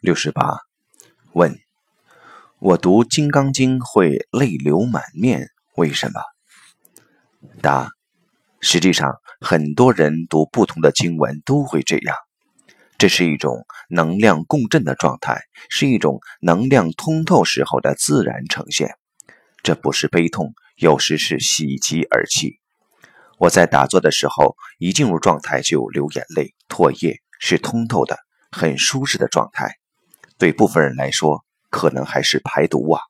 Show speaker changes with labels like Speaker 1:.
Speaker 1: 六十八，问：我读《金刚经》会泪流满面，为什么？答：实际上，很多人读不同的经文都会这样。这是一种能量共振的状态，是一种能量通透时候的自然呈现。这不是悲痛，有时是喜极而泣。我在打坐的时候，一进入状态就流眼泪、唾液，是通透的、很舒适的状态。对部分人来说，可能还是排毒啊。